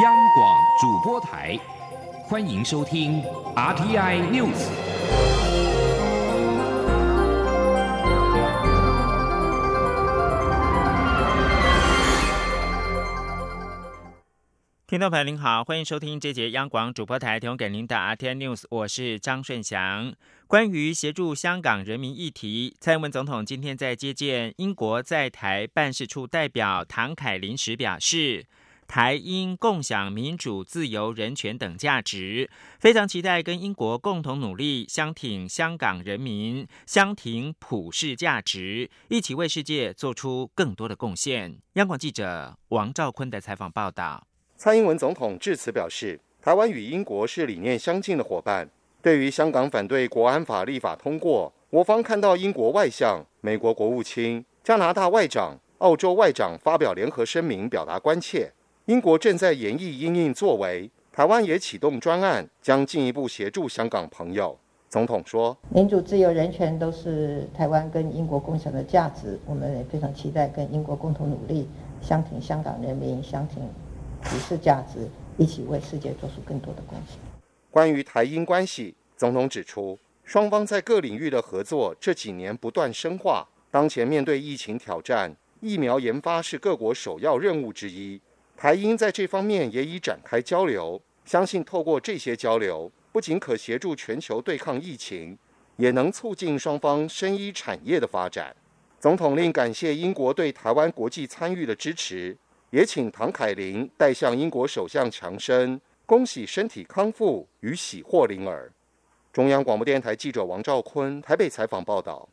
央广主播台，欢迎收听 RTI News。听众朋友您好，欢迎收听这节央广主播台提供给您的 RTI News，我是张顺祥。关于协助香港人民议题，蔡英文总统今天在接见英国在台办事处代表唐凯林时表示，台英共享民主、自由、人权等价值，非常期待跟英国共同努力，相挺香港人民，相挺普世价值，一起为世界做出更多的贡献。央广记者王兆坤的采访报道。蔡英文总统致辞表示，台湾与英国是理念相近的伙伴。对于香港反对国安法立法通过，我方看到英国外相、美国国务卿、加拿大外长、澳洲外长发表联合声明，表达关切。英国正在研议应应作为，台湾也启动专案，将进一步协助香港朋友。总统说：“民主、自由、人权都是台湾跟英国共享的价值，我们也非常期待跟英国共同努力，相挺香港人民，相挺。”普世价值，一起为世界做出更多的贡献。关于台英关系，总统指出，双方在各领域的合作这几年不断深化。当前面对疫情挑战，疫苗研发是各国首要任务之一。台英在这方面也已展开交流，相信透过这些交流，不仅可协助全球对抗疫情，也能促进双方生医产业的发展。总统令感谢英国对台湾国际参与的支持。也请唐凯琳代向英国首相强生恭喜身体康复与喜获麟儿。中央广播电台记者王兆坤台北采访报道。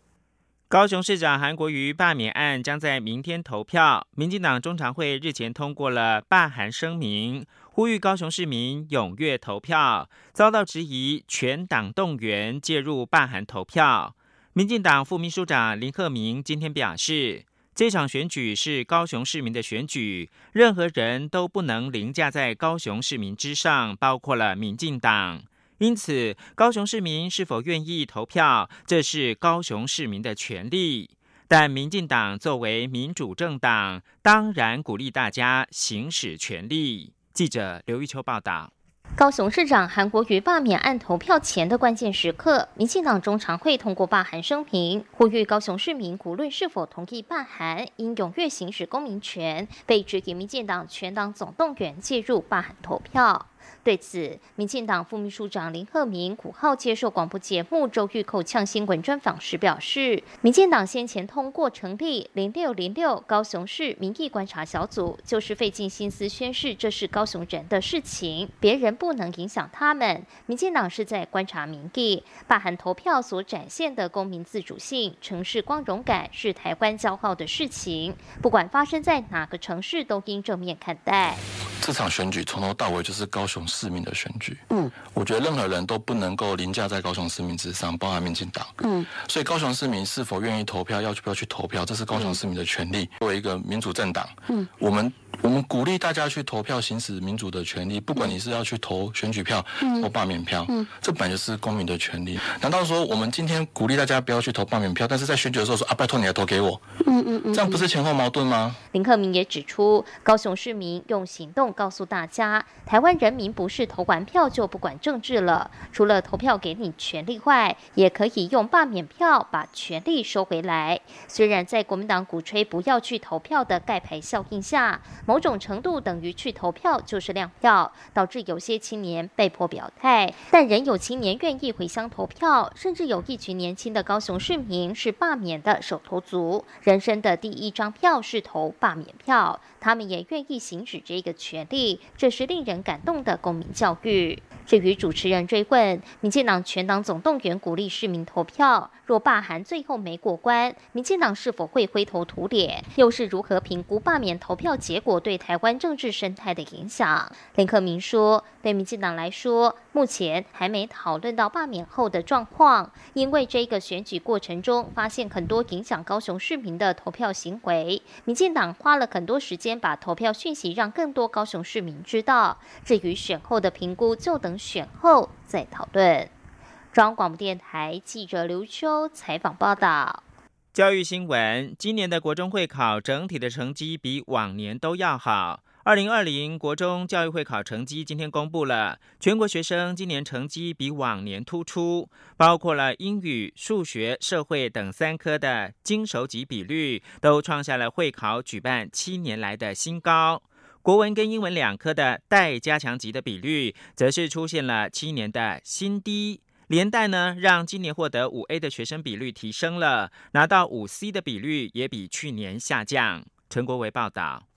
高雄市长韩国瑜罢免案将在明天投票。民进党中常会日前通过了罢韩声明，呼吁高雄市民踊跃投票，遭到质疑全党动员介入罢韩投票。民进党副秘书长林鹤明今天表示。这场选举是高雄市民的选举，任何人都不能凌驾在高雄市民之上，包括了民进党。因此，高雄市民是否愿意投票，这是高雄市民的权利。但民进党作为民主政党，当然鼓励大家行使权利。记者刘玉秋报道。高雄市长韩国瑜罢免案投票前的关键时刻，民进党中常会通过罢韩声明，呼吁高雄市民无论是否同意罢韩，应踊跃行使公民权，被指疑民进党全党总动员介入罢韩投票。对此，民进党副秘书长林鹤明五号接受广播节目《周玉蔻呛新闻》专访时表示，民进党先前通过成立零六零六高雄市民意观察小组，就是费尽心思宣示这是高雄人的事情，别人不能影响他们。民进党是在观察民意，罢含投票所展现的公民自主性、城市光荣感，是台湾骄傲的事情。不管发生在哪个城市，都应正面看待。这场选举从头到尾就是高雄市民的选举。嗯，我觉得任何人都不能够凌驾在高雄市民之上，包含民进党。嗯，所以高雄市民是否愿意投票，要不要去投票，这是高雄市民的权利。作为一个民主政党，嗯，我们。我们鼓励大家去投票，行使民主的权利。不管你是要去投选举票或罢免票，这本来就是公民的权利。难道说我们今天鼓励大家不要去投罢免票，但是在选举的时候说啊，拜托你来投给我？嗯嗯嗯，这样不是前后矛盾吗？林克明也指出，高雄市民用行动告诉大家，台湾人民不是投完票就不管政治了。除了投票给你权利外，也可以用罢免票把权利收回来。虽然在国民党鼓吹不要去投票的盖牌效应下。某种程度等于去投票就是亮票，导致有些青年被迫表态，但仍有青年愿意回乡投票，甚至有一群年轻的高雄市民是罢免的手头族，人生的第一张票是投罢免票，他们也愿意行使这个权利，这是令人感动的公民教育。至于主持人追问，民进党全党总动员鼓励市民投票，若罢韩最后没过关，民进党是否会灰头土脸？又是如何评估罢免投票结果对台湾政治生态的影响？林克明说，对民进党来说，目前还没讨论到罢免后的状况，因为这个选举过程中发现很多影响高雄市民的投票行为，民进党花了很多时间把投票讯息让更多高雄市民知道。至于选后的评估，就等。选后再讨论。中央广播电台记者刘秋采访报道。教育新闻：今年的国中会考整体的成绩比往年都要好。二零二零国中教育会考成绩今天公布了，全国学生今年成绩比往年突出，包括了英语、数学、社会等三科的精熟级比率都创下了会考举办七年来的新高。国文跟英文两科的待加强级的比率，则是出现了七年的新低，连带呢让今年获得五 A 的学生比率提升了，拿到五 C 的比率也比去年下降。陈国维报道。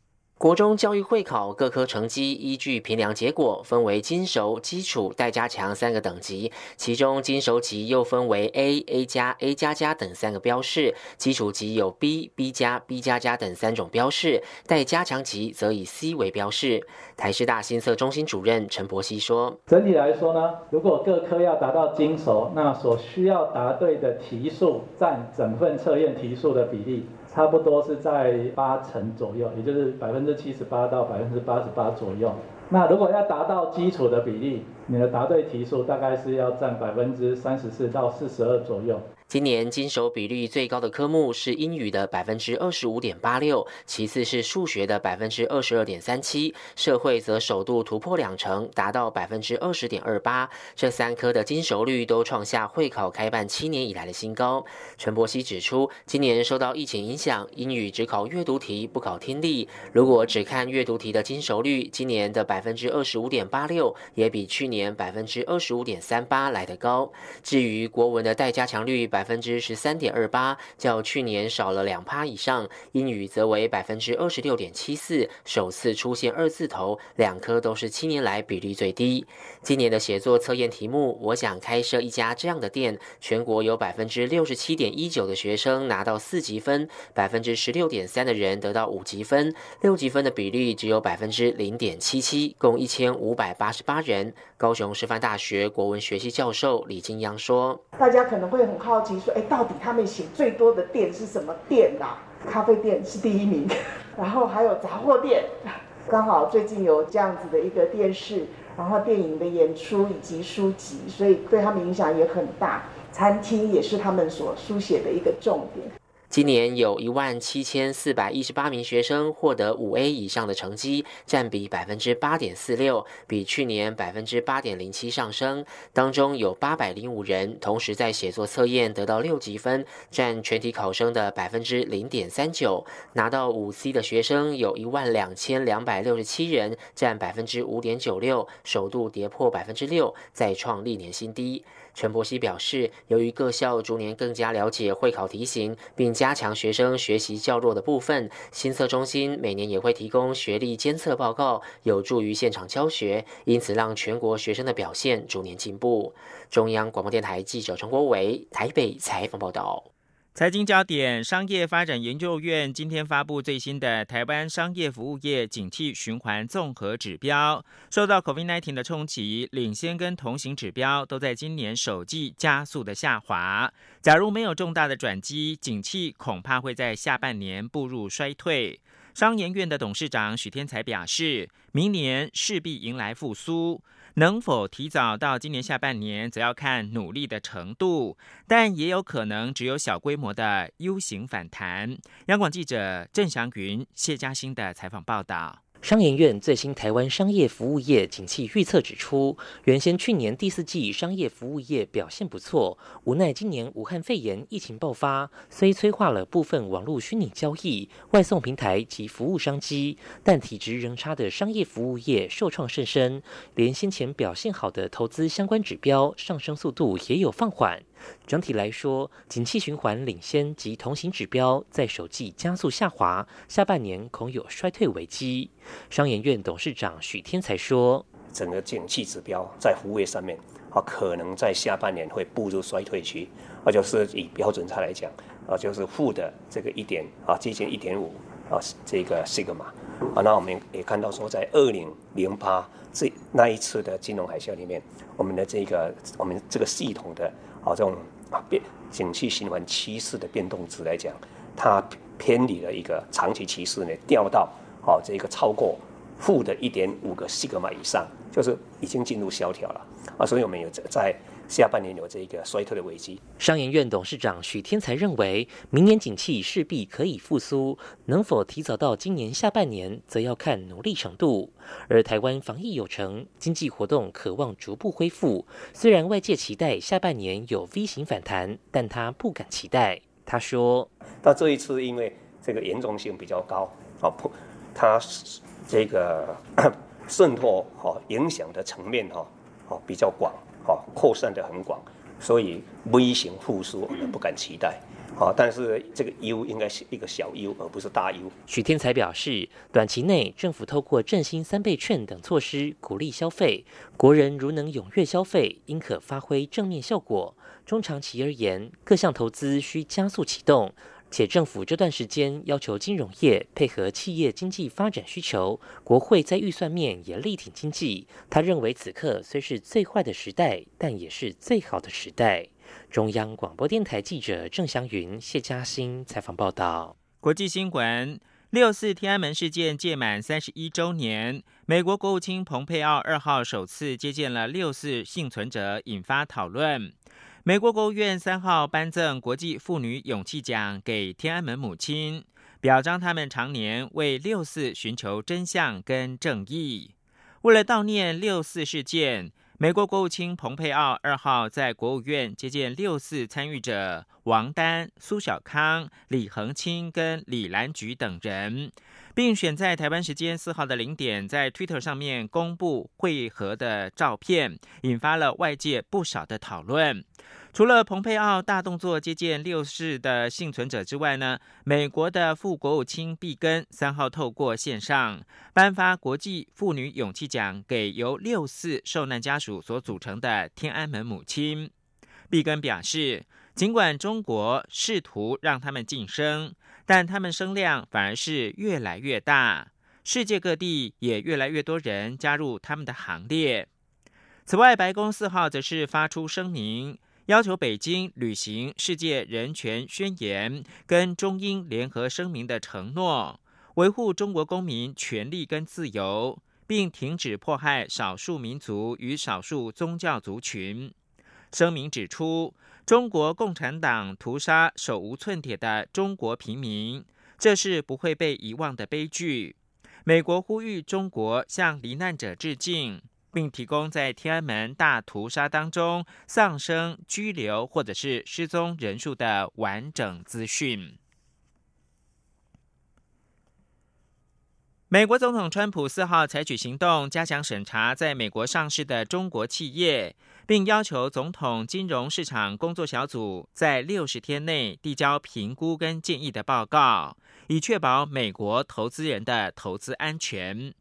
国中教育会考各科成绩依据评量结果分为金熟、基础、待加强三个等级，其中金熟级又分为 A、A 加、A 加加等三个标示，基础级有 B、B 加、B 加加等三种标示，待加强级则以 C 为标示。台师大新测中心主任陈柏希说：“整体来说呢，如果各科要达到金熟，那所需要答对的题数占整份测验题数的比例。”差不多是在八成左右，也就是百分之七十八到百分之八十八左右。那如果要达到基础的比例，你的答对题数大概是要占百分之三十四到四十二左右。今年经手比率最高的科目是英语的百分之二十五点八六，其次是数学的百分之二十二点三七，社会则首度突破两成，达到百分之二十点二八。这三科的经熟率都创下会考开办七年以来的新高。陈柏希指出，今年受到疫情影响，英语只考阅读题不考听力。如果只看阅读题的经熟率，今年的百分之二十五点八六也比去年百分之二十五点三八来得高。至于国文的待加强率百。百分之十三点二八，较去年少了两趴以上。英语则为百分之二十六点七四，首次出现二字头，两科都是七年来比例最低。今年的写作测验题目，我想开设一家这样的店。全国有百分之六十七点一九的学生拿到四级分，百分之十六点三的人得到五级分，六级分的比例只有百分之零点七七，共一千五百八十八人。高雄师范大学国文学系教授李金阳说：“大家可能会很好奇。”说哎，到底他们写最多的店是什么店啊？咖啡店是第一名，然后还有杂货店。刚好最近有这样子的一个电视，然后电影的演出以及书籍，所以对他们影响也很大。餐厅也是他们所书写的一个重点。今年有一万七千四百一十八名学生获得五 A 以上的成绩，占比百分之八点四六，比去年百分之八点零七上升。当中有八百零五人同时在写作测验得到六级分，占全体考生的百分之零点三九。拿到五 C 的学生有一万两千两百六十七人，占百分之五点九六，首度跌破百分之六，再创历年新低。陈柏希表示，由于各校逐年更加了解会考题型，并加强学生学习较弱的部分，新测中心每年也会提供学历监测报告，有助于现场教学，因此让全国学生的表现逐年进步。中央广播电台记者陈国伟台北采访报道。财经焦点，商业发展研究院今天发布最新的台湾商业服务业景气循环综合指标，受到 COVID-19 的冲击，领先跟同行指标都在今年首季加速的下滑。假如没有重大的转机，景气恐怕会在下半年步入衰退。商研院的董事长许天才表示，明年势必迎来复苏。能否提早到今年下半年，则要看努力的程度，但也有可能只有小规模的 U 型反弹。央广记者郑祥云、谢嘉欣的采访报道。商研院最新台湾商业服务业景气预测指出，原先去年第四季商业服务业表现不错，无奈今年武汉肺炎疫情爆发，虽催化了部分网络虚拟交易、外送平台及服务商机，但体质仍差的商业服务业受创甚深，连先前表现好的投资相关指标上升速度也有放缓。整体来说，景气循环领先及同行指标在首季加速下滑，下半年恐有衰退危机。商研院董事长许天才说：“整个景气指标在服务业上面，啊，可能在下半年会步入衰退期，啊，就是以标准差来讲，啊，就是负的这个一点啊，接近一点五啊，这个西格玛，啊，那我们也看到说，在二零零八这那一次的金融海啸里面，我们的这个我们这个系统的。”啊，这种啊变景气循环趋势的变动值来讲，它偏离了一个长期趋势呢，掉到啊这个超过负的一点五个西格玛以上，就是已经进入萧条了啊，所以我们有在。下半年有这个衰退的危机。商研院董事长许天才认为，明年景气势必可以复苏，能否提早到今年下半年，则要看努力程度。而台湾防疫有成，经济活动渴望逐步恢复。虽然外界期待下半年有 V 型反弹，但他不敢期待。他说：“到这一次，因为这个严重性比较高，啊，不，它这个 渗透哈影响的层面哈，哦比较广。”好，扩散的很广，所以微型复苏我们不敢期待。好，但是这个 U 应该是一个小 U，而不是大 U。许天才表示，短期内政府透过振兴三倍券等措施鼓励消费，国人如能踊跃消费，应可发挥正面效果。中长期而言，各项投资需加速启动。且政府这段时间要求金融业配合企业经济发展需求，国会在预算面也力挺经济。他认为此刻虽是最坏的时代，但也是最好的时代。中央广播电台记者郑祥云、谢嘉欣采访报道。国际新闻：六四天安门事件届满三十一周年，美国国务卿蓬佩奥二号首次接见了六四幸存者，引发讨论。美国国务院三号颁赠国际妇女勇气奖给天安门母亲，表彰他们常年为六四寻求真相跟正义。为了悼念六四事件，美国国务卿蓬佩奥二号在国务院接见六四参与者王丹、苏小康、李恒清跟李兰菊等人，并选在台湾时间四号的零点在 Twitter 上面公布会合的照片，引发了外界不少的讨论。除了蓬佩奥大动作接见六世的幸存者之外呢，美国的副国务卿毕根三号透过线上颁发国际妇女勇气奖给由六四受难家属所组成的天安门母亲。毕根表示，尽管中国试图让他们晋升，但他们声量反而是越来越大，世界各地也越来越多人加入他们的行列。此外，白宫四号则是发出声明。要求北京履行世界人权宣言跟中英联合声明的承诺，维护中国公民权利跟自由，并停止迫害少数民族与少数宗教族群。声明指出，中国共产党屠杀手无寸铁的中国平民，这是不会被遗忘的悲剧。美国呼吁中国向罹难者致敬。并提供在天安门大屠杀当中丧生、拘留或者是失踪人数的完整资讯。美国总统川普四号采取行动，加强审查在美国上市的中国企业，并要求总统金融市场工作小组在六十天内递交评估跟建议的报告，以确保美国投资人的投资安全。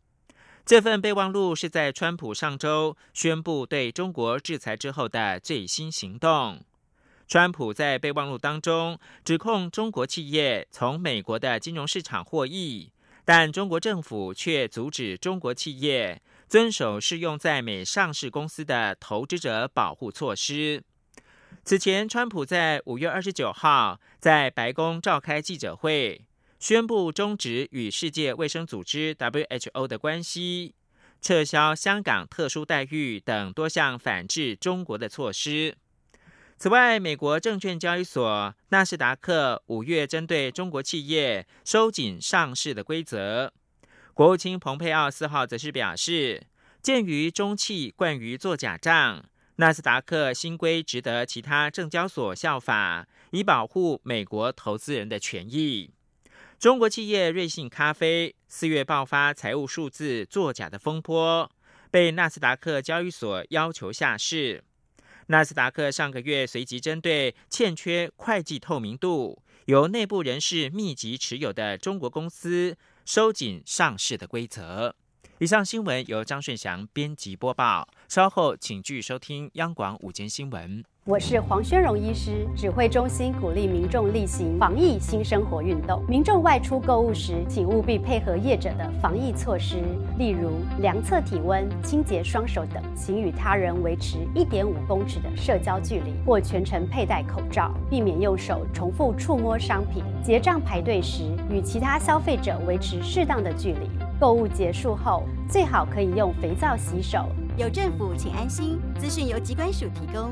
这份备忘录是在川普上周宣布对中国制裁之后的最新行动。川普在备忘录当中指控中国企业从美国的金融市场获益，但中国政府却阻止中国企业遵守适用在美上市公司的投资者保护措施。此前，川普在五月二十九号在白宫召开记者会。宣布终止与世界卫生组织 （WHO） 的关系，撤销香港特殊待遇等多项反制中国的措施。此外，美国证券交易所纳斯达克五月针对中国企业收紧上市的规则。国务卿蓬佩奥四号则是表示，鉴于中企惯于做假账，纳斯达克新规值得其他证交所效法，以保护美国投资人的权益。中国企业瑞幸咖啡四月爆发财务数字作假的风波，被纳斯达克交易所要求下市。纳斯达克上个月随即针对欠缺会计透明度、由内部人士密集持有的中国公司，收紧上市的规则。以上新闻由张顺祥编辑播报，稍后请继续收听央广午间新闻。我是黄宣荣医师，指挥中心鼓励民众例行防疫新生活运动。民众外出购物时，请务必配合业者的防疫措施，例如量测体温、清洁双手等，请与他人维持一点五公尺的社交距离，或全程佩戴口罩，避免用手重复触摸商品。结账排队时，与其他消费者维持适当的距离。购物结束后，最好可以用肥皂洗手。有政府，请安心。资讯由机关署提供。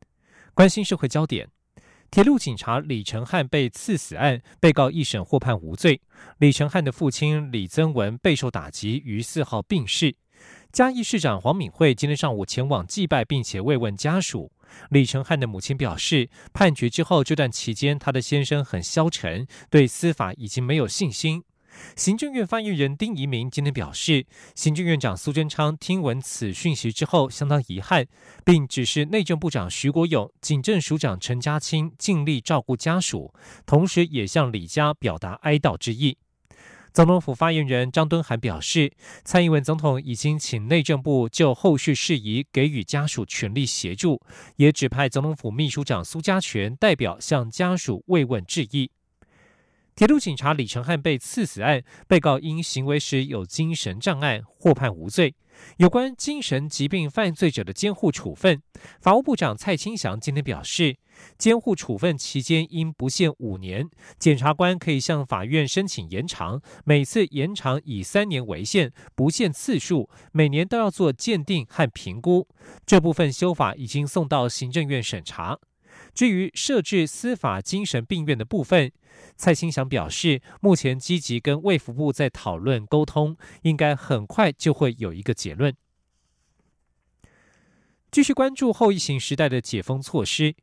关心社会焦点，铁路警察李成汉被刺死案，被告一审获判无罪。李成汉的父亲李增文备受打击，于四号病逝。嘉义市长黄敏惠今天上午前往祭拜，并且慰问家属。李成汉的母亲表示，判决之后这段期间，他的先生很消沉，对司法已经没有信心。行政院发言人丁仪明今天表示，行政院长苏贞昌听闻此讯息之后相当遗憾，并指示内政部长徐国勇、警政署长陈家清尽力照顾家属，同时也向李家表达哀悼之意。总统府发言人张敦涵表示，蔡英文总统已经请内政部就后续事宜给予家属全力协助，也指派总统府秘书长苏家全代表向家属慰问致意。铁路警察李成汉被刺死案，被告因行为时有精神障碍，获判无罪。有关精神疾病犯罪者的监护处分，法务部长蔡清祥今天表示，监护处分期间应不限五年，检察官可以向法院申请延长，每次延长以三年为限，不限次数，每年都要做鉴定和评估。这部分修法已经送到行政院审查。至于设置司法精神病院的部分，蔡清祥表示，目前积极跟卫福部在讨论沟通，应该很快就会有一个结论。继续关注后疫情时代的解封措施。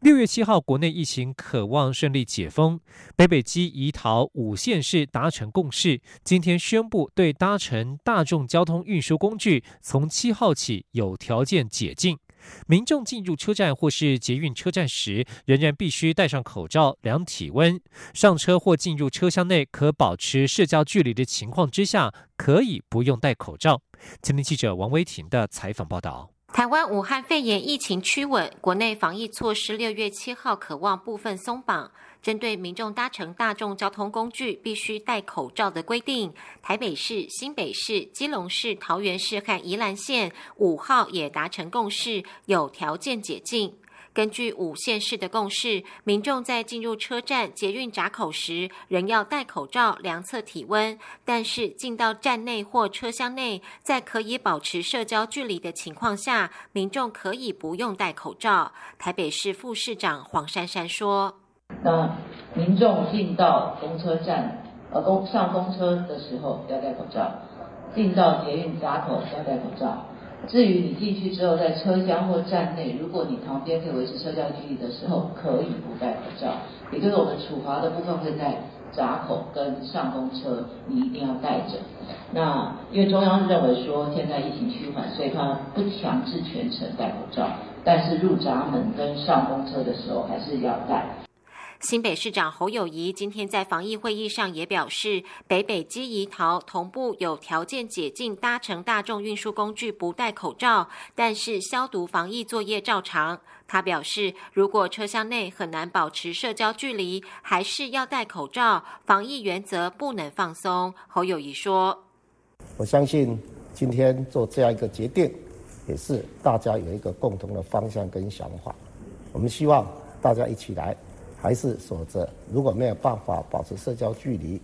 六月七号，国内疫情渴望顺利解封，北北基宜桃五县市达成共识，今天宣布对搭乘大众交通运输工具从七号起有条件解禁。民众进入车站或是捷运车站时，仍然必须戴上口罩、量体温。上车或进入车厢内可保持社交距离的情况之下，可以不用戴口罩。前天记者王维婷的采访报道。台湾武汉肺炎疫情趋稳，国内防疫措施六月七号可望部分松绑。针对民众搭乘大众交通工具必须戴口罩的规定，台北市、新北市、基隆市、桃园市和宜兰县五号也达成共识，有条件解禁。根据五县市的共识，民众在进入车站、捷运闸口时，仍要戴口罩量测体温；但是进到站内或车厢内，在可以保持社交距离的情况下，民众可以不用戴口罩。台北市副市长黄珊珊说。那民众进到公车站，呃，公上公车的时候要戴口罩；进到捷运闸口要戴口罩。至于你进去之后在车厢或站内，如果你旁边可以维持社交距离的时候，可以不戴口罩。也就是我们处罚的部分会在闸口跟上公车，你一定要戴着。那因为中央认为说现在疫情趋缓，所以他不强制全程戴口罩，但是入闸门跟上公车的时候还是要戴。新北市长侯友谊今天在防疫会议上也表示，北北基宜桃同步有条件解禁搭乘大众运输工具不戴口罩，但是消毒防疫作业照常。他表示，如果车厢内很难保持社交距离，还是要戴口罩，防疫原则不能放松。侯友谊说：“我相信今天做这样一个决定，也是大家有一个共同的方向跟想法。我们希望大家一起来。”还是守着，如果没有办法保持社交距离，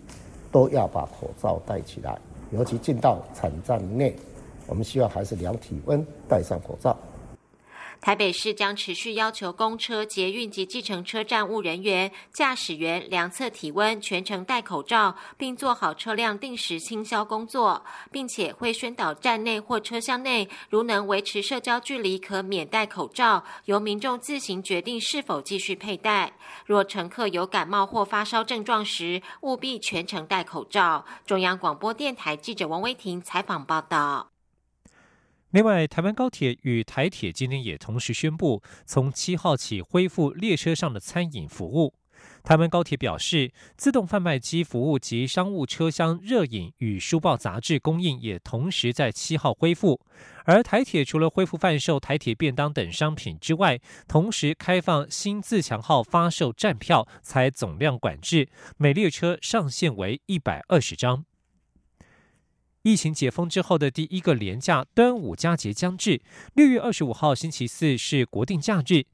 都要把口罩戴起来。尤其进到产站内，我们需要还是量体温，戴上口罩。台北市将持续要求公车、捷运及计程车站务人员、驾驶员量测体温，全程戴口罩，并做好车辆定时清消工作，并且会宣导站内或车厢内，如能维持社交距离，可免戴口罩，由民众自行决定是否继续佩戴。若乘客有感冒或发烧症状时，务必全程戴口罩。中央广播电台记者王威婷采访报道。另外，台湾高铁与台铁今天也同时宣布，从七号起恢复列车上的餐饮服务。台湾高铁表示，自动贩卖机服务及商务车厢热饮与书报杂志供应也同时在七号恢复。而台铁除了恢复贩售台铁便当等商品之外，同时开放新自强号发售站票，才总量管制，每列车上限为一百二十张。疫情解封之后的第一个连假端午佳节将至，六月二十五号星期四是国定假日。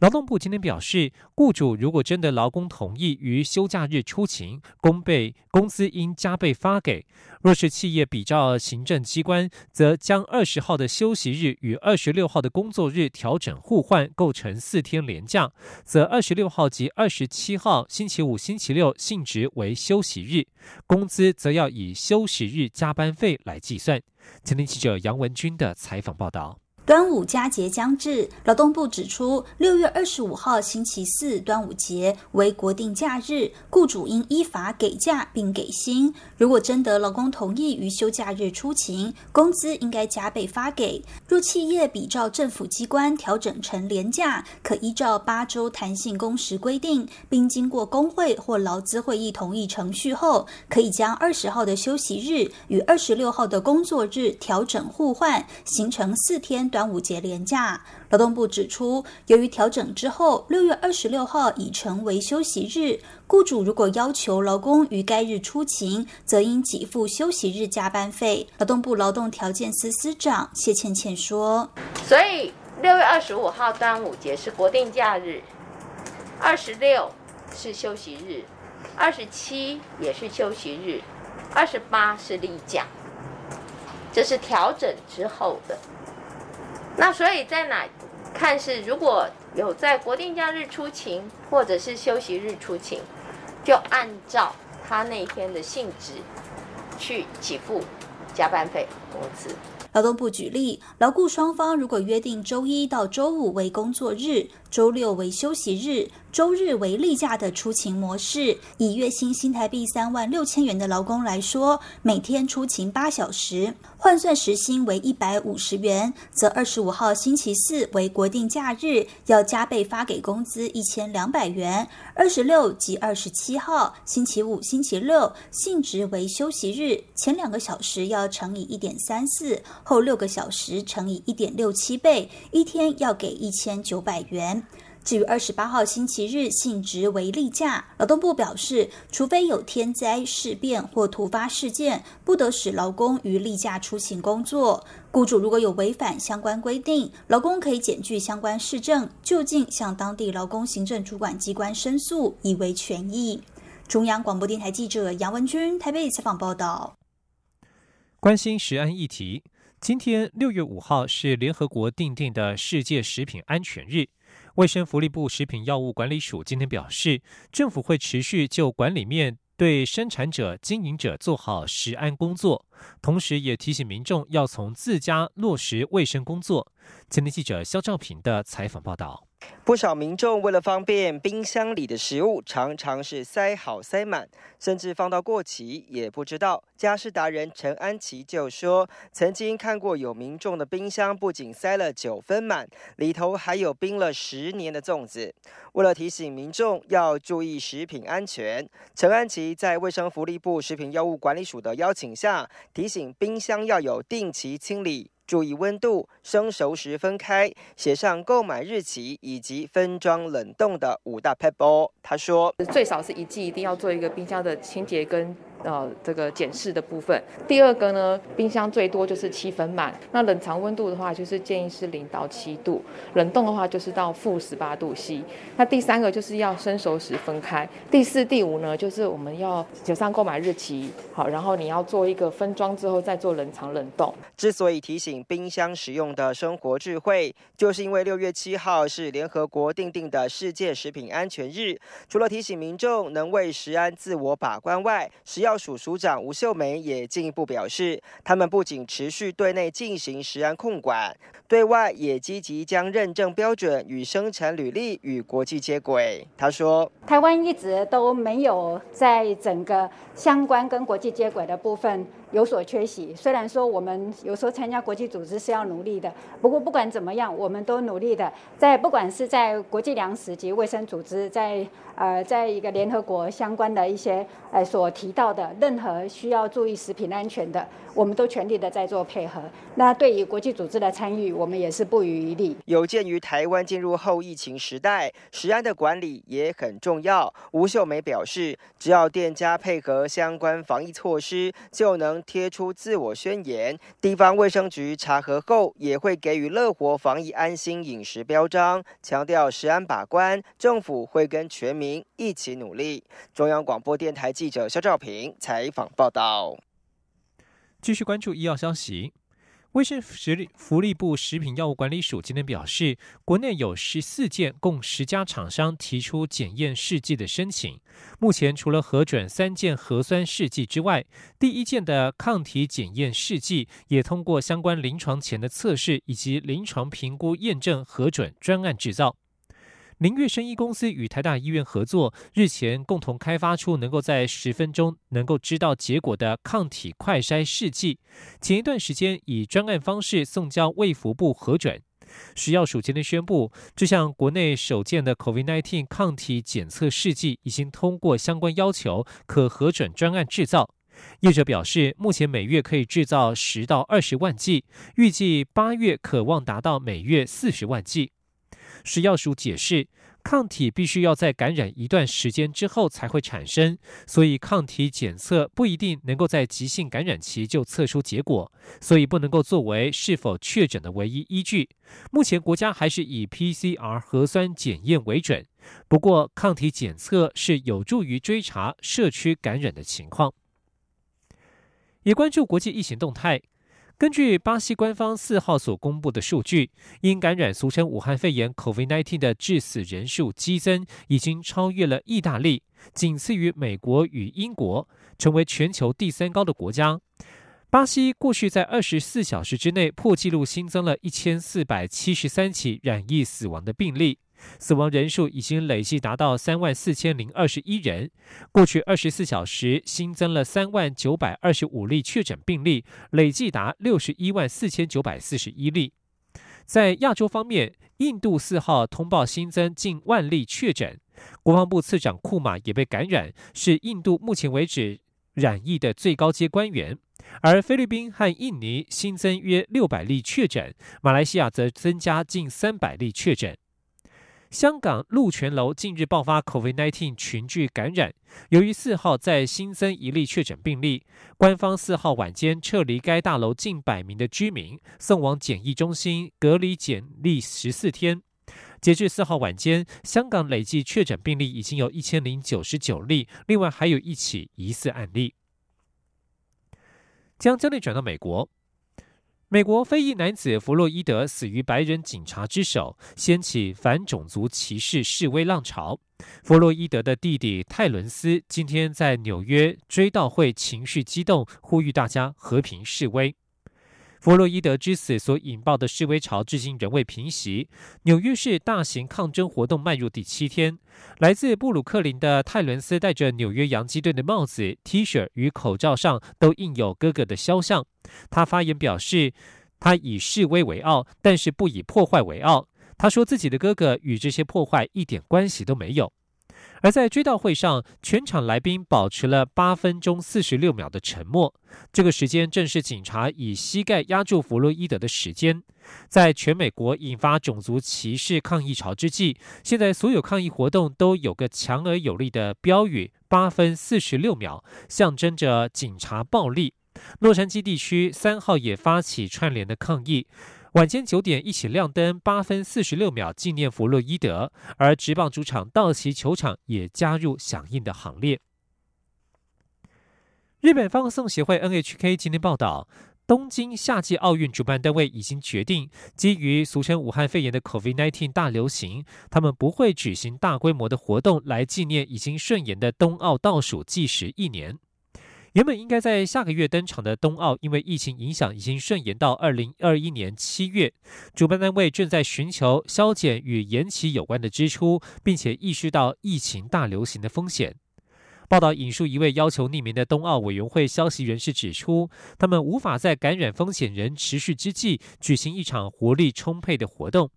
劳动部今天表示，雇主如果真的劳工同意于休假日出勤，工倍工资应加倍发给；若是企业比照行政机关，则将二十号的休息日与二十六号的工作日调整互换，构成四天连假，则二十六号及二十七号星期五、星期六性质为休息日，工资则要以休息日加班费来计算。前天记者杨文军的采访报道。端午佳节将至，劳动部指出，六月二十五号星期四端午节为国定假日，雇主应依法给假并给薪。如果征得劳工同意于休假日出勤，工资应该加倍发给。若企业比照政府机关调整成连假，可依照八周弹性工时规定，并经过工会或劳资会议同意程序后，可以将二十号的休息日与二十六号的工作日调整互换，形成四天短。端午节连假，劳动部指出，由于调整之后，六月二十六号已成为休息日，雇主如果要求劳工于该日出勤，则应给付休息日加班费。劳动部劳动条件司司长谢倩倩说：“所以六月二十五号端午节是国定假日，二十六是休息日，二十七也是休息日，二十八是例假，这是调整之后的。”那所以在哪看是如果有在国定假日出勤或者是休息日出勤，就按照他那天的性质去给付加班费工资。劳动部举例，劳雇双方如果约定周一到周五为工作日，周六为休息日，周日为例假的出勤模式，以月薪新台币三万六千元的劳工来说，每天出勤八小时，换算时薪为一百五十元，则二十五号星期四为国定假日，要加倍发给工资一千两百元；二十六及二十七号星期五、星期六性质为休息日，前两个小时要乘以一点三四。后六个小时乘以一点六七倍，一天要给一千九百元。至于二十八号星期日性质为例假，劳动部表示，除非有天灾事变或突发事件，不得使劳工于例假出勤工作。雇主如果有违反相关规定，劳工可以检具相关市政，就近向当地劳工行政主管机关申诉，以为权益。中央广播电台记者杨文君台北采访报道。关心食安议题。今天六月五号是联合国定定的世界食品安全日。卫生福利部食品药物管理署今天表示，政府会持续就管理面对生产者、经营者做好食安工作，同时也提醒民众要从自家落实卫生工作。今天记者肖兆平的采访报道。不少民众为了方便，冰箱里的食物常常是塞好塞满，甚至放到过期也不知道。家事达人陈安琪就说，曾经看过有民众的冰箱不仅塞了九分满，里头还有冰了十年的粽子。为了提醒民众要注意食品安全，陈安琪在卫生福利部食品药物管理署的邀请下，提醒冰箱要有定期清理。注意温度，生熟时分开，写上购买日期以及分装冷冻的五大 pebble。他说，最少是一季一定要做一个冰箱的清洁跟。呃，这个检视的部分。第二个呢，冰箱最多就是七分满。那冷藏温度的话，就是建议是零到七度；冷冻的话，就是到负十八度 C。那第三个就是要生熟时分开。第四、第五呢，就是我们要写上购买日期，好，然后你要做一个分装之后再做冷藏冷冻。之所以提醒冰箱使用的生活智慧，就是因为六月七号是联合国定定的世界食品安全日。除了提醒民众能为食安自我把关外，食药药署署长吴秀梅也进一步表示，他们不仅持续对内进行食安控管，对外也积极将认证标准与生产履历与国际接轨。他说，台湾一直都没有在整个相关跟国际接轨的部分。有所缺席。虽然说我们有时候参加国际组织是要努力的，不过不管怎么样，我们都努力的在不管是在国际粮食及卫生组织，在呃在一个联合国相关的一些呃所提到的任何需要注意食品安全的，我们都全力的在做配合。那对于国际组织的参与，我们也是不遗余力。有鉴于台湾进入后疫情时代，食安的管理也很重要。吴秀梅表示，只要店家配合相关防疫措施，就能贴出自我宣言。地方卫生局查核后，也会给予乐活防疫安心饮食标章，强调食安把关，政府会跟全民一起努力。中央广播电台记者肖兆平采访报道。继续关注医药消息。卫生食力福利部食品药物管理署今天表示，国内有十四件共十家厂商提出检验试剂的申请。目前除了核准三件核酸试剂之外，第一件的抗体检验试剂也通过相关临床前的测试以及临床评估验证核准专案制造。林月生医公司与台大医院合作，日前共同开发出能够在十分钟能够知道结果的抗体快筛试剂。前一段时间以专案方式送交卫福部核准。食药署今天宣布，这项国内首件的 COVID-19 抗体检测试剂已经通过相关要求，可核准专案制造。业者表示，目前每月可以制造十到二十万剂，预计八月可望达到每月四十万剂。食药署解释，抗体必须要在感染一段时间之后才会产生，所以抗体检测不一定能够在急性感染期就测出结果，所以不能够作为是否确诊的唯一依据。目前国家还是以 PCR 核酸检验为准，不过抗体检测是有助于追查社区感染的情况。也关注国际疫情动态。根据巴西官方四号所公布的数据，因感染俗称武汉肺炎 （COVID-19） 的致死人数激增，已经超越了意大利，仅次于美国与英国，成为全球第三高的国家。巴西过去在二十四小时之内破纪录新增了一千四百七十三起染疫死亡的病例。死亡人数已经累计达到三万四千零二十一人。过去二十四小时新增了三万九百二十五例确诊病例，累计达六十一万四千九百四十一例。在亚洲方面，印度四号通报新增近万例确诊，国防部次长库马也被感染，是印度目前为止染疫的最高阶官员。而菲律宾和印尼新增约六百例确诊，马来西亚则增加近三百例确诊。香港鹿泉楼近日爆发 COVID-19 群聚感染，由于四号再新增一例确诊病例，官方四号晚间撤离该大楼近百名的居民，送往检疫中心隔离检疫十四天。截至四号晚间，香港累计确诊病例已经有一千零九十九例，另外还有一起疑似案例。将焦点转到美国。美国非裔男子弗洛伊德死于白人警察之手，掀起反种族歧视示威浪潮。弗洛伊德的弟弟泰伦斯今天在纽约追悼会情绪激动，呼吁大家和平示威。弗洛伊德之死所引爆的示威潮至今仍未平息。纽约市大型抗争活动迈入第七天。来自布鲁克林的泰伦斯戴着纽约洋基队的帽子、T 恤与口罩上都印有哥哥的肖像。他发言表示，他以示威为傲，但是不以破坏为傲。他说自己的哥哥与这些破坏一点关系都没有。而在追悼会上，全场来宾保持了八分钟四十六秒的沉默。这个时间正是警察以膝盖压住弗洛伊德的时间。在全美国引发种族歧视抗议潮之际，现在所有抗议活动都有个强而有力的标语：八分四十六秒，象征着警察暴力。洛杉矶地区三号也发起串联的抗议。晚间九点，一起亮灯，八分四十六秒纪念弗洛伊德，而职棒主场道奇球场也加入响应的行列。日本放送协会 NHK 今天报道，东京夏季奥运主办单位已经决定，基于俗称武汉肺炎的 COVID-19 大流行，他们不会举行大规模的活动来纪念已经顺延的冬奥倒数计时一年。原本应该在下个月登场的冬奥，因为疫情影响，已经顺延到二零二一年七月。主办单位正在寻求削减与延期有关的支出，并且意识到疫情大流行的风险。报道引述一位要求匿名的冬奥委员会消息人士指出，他们无法在感染风险仍持续之际举行一场活力充沛的活动。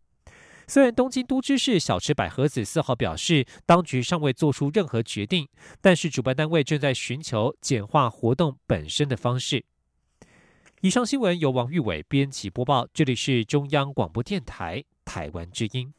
虽然东京都知事小池百合子四号表示，当局尚未做出任何决定，但是主办单位正在寻求简化活动本身的方式。以上新闻由王玉伟编辑播报，这里是中央广播电台台湾之音。